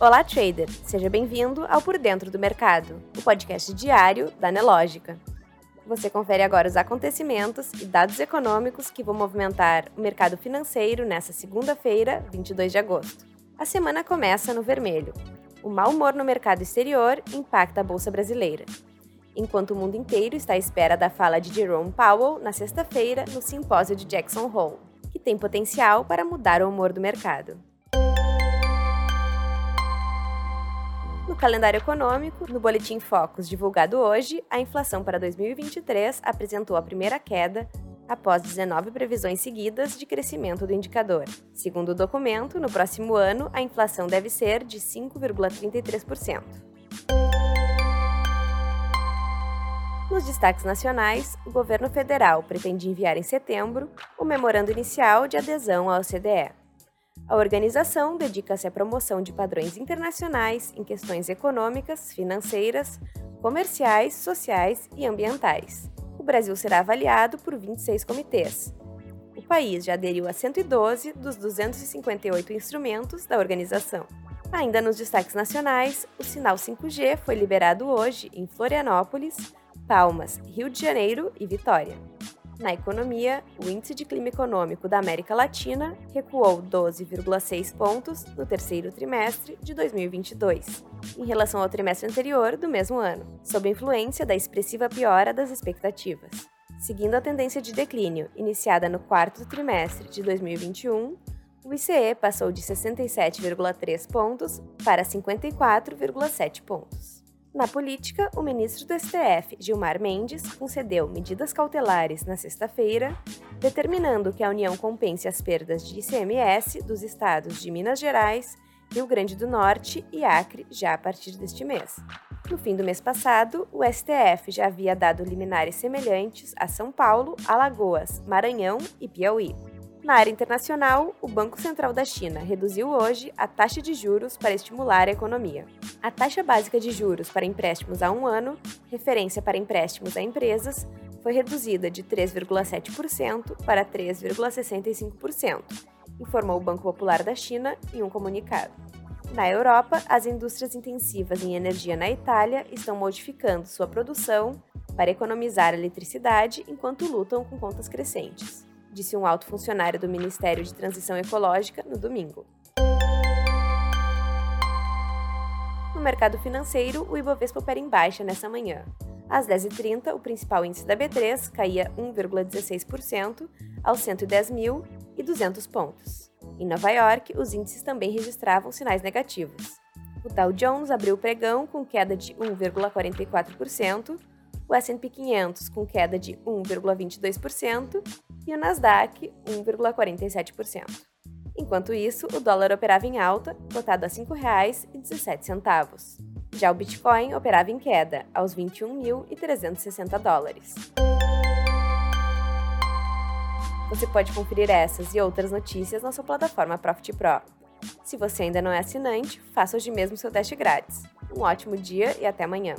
Olá, trader! Seja bem-vindo ao Por Dentro do Mercado, o podcast diário da Nelógica. Você confere agora os acontecimentos e dados econômicos que vão movimentar o mercado financeiro nesta segunda-feira, 22 de agosto. A semana começa no vermelho. O mau humor no mercado exterior impacta a bolsa brasileira, enquanto o mundo inteiro está à espera da fala de Jerome Powell na sexta-feira no simpósio de Jackson Hole, que tem potencial para mudar o humor do mercado. No calendário econômico, no Boletim Focus divulgado hoje, a inflação para 2023 apresentou a primeira queda após 19 previsões seguidas de crescimento do indicador. Segundo o documento, no próximo ano, a inflação deve ser de 5,33%. Nos destaques nacionais, o governo federal pretende enviar em setembro o memorando inicial de adesão à OCDE. A organização dedica-se à promoção de padrões internacionais em questões econômicas, financeiras, comerciais, sociais e ambientais. O Brasil será avaliado por 26 comitês. O país já aderiu a 112 dos 258 instrumentos da organização. Ainda nos destaques nacionais, o sinal 5G foi liberado hoje em Florianópolis, Palmas, Rio de Janeiro e Vitória. Na economia, o Índice de Clima Econômico da América Latina recuou 12,6 pontos no terceiro trimestre de 2022, em relação ao trimestre anterior do mesmo ano, sob influência da expressiva piora das expectativas. Seguindo a tendência de declínio iniciada no quarto trimestre de 2021, o ICE passou de 67,3 pontos para 54,7 pontos. Na política, o ministro do STF, Gilmar Mendes, concedeu medidas cautelares na sexta-feira, determinando que a União compense as perdas de ICMS dos estados de Minas Gerais, Rio Grande do Norte e Acre já a partir deste mês. No fim do mês passado, o STF já havia dado liminares semelhantes a São Paulo, Alagoas, Maranhão e Piauí. Na área internacional, o Banco Central da China reduziu hoje a taxa de juros para estimular a economia. A taxa básica de juros para empréstimos a um ano, referência para empréstimos a empresas, foi reduzida de 3,7% para 3,65%, informou o Banco Popular da China em um comunicado. Na Europa, as indústrias intensivas em energia na Itália estão modificando sua produção para economizar eletricidade enquanto lutam com contas crescentes disse um alto funcionário do Ministério de Transição Ecológica no domingo. No mercado financeiro, o Ibovespa opera em baixa nessa manhã. Às 10h30, o principal índice da B3 caía 1,16% aos 110.200 pontos. Em Nova York, os índices também registravam sinais negativos. O Dow Jones abriu o pregão com queda de 1,44%, o S&P 500 com queda de 1,22% e o Nasdaq 1,47%. Enquanto isso, o dólar operava em alta, cotado a R$ 5,17. Já o Bitcoin operava em queda, aos 21.360 dólares. Você pode conferir essas e outras notícias na sua plataforma Profit Pro. Se você ainda não é assinante, faça hoje mesmo seu teste grátis. Um ótimo dia e até amanhã!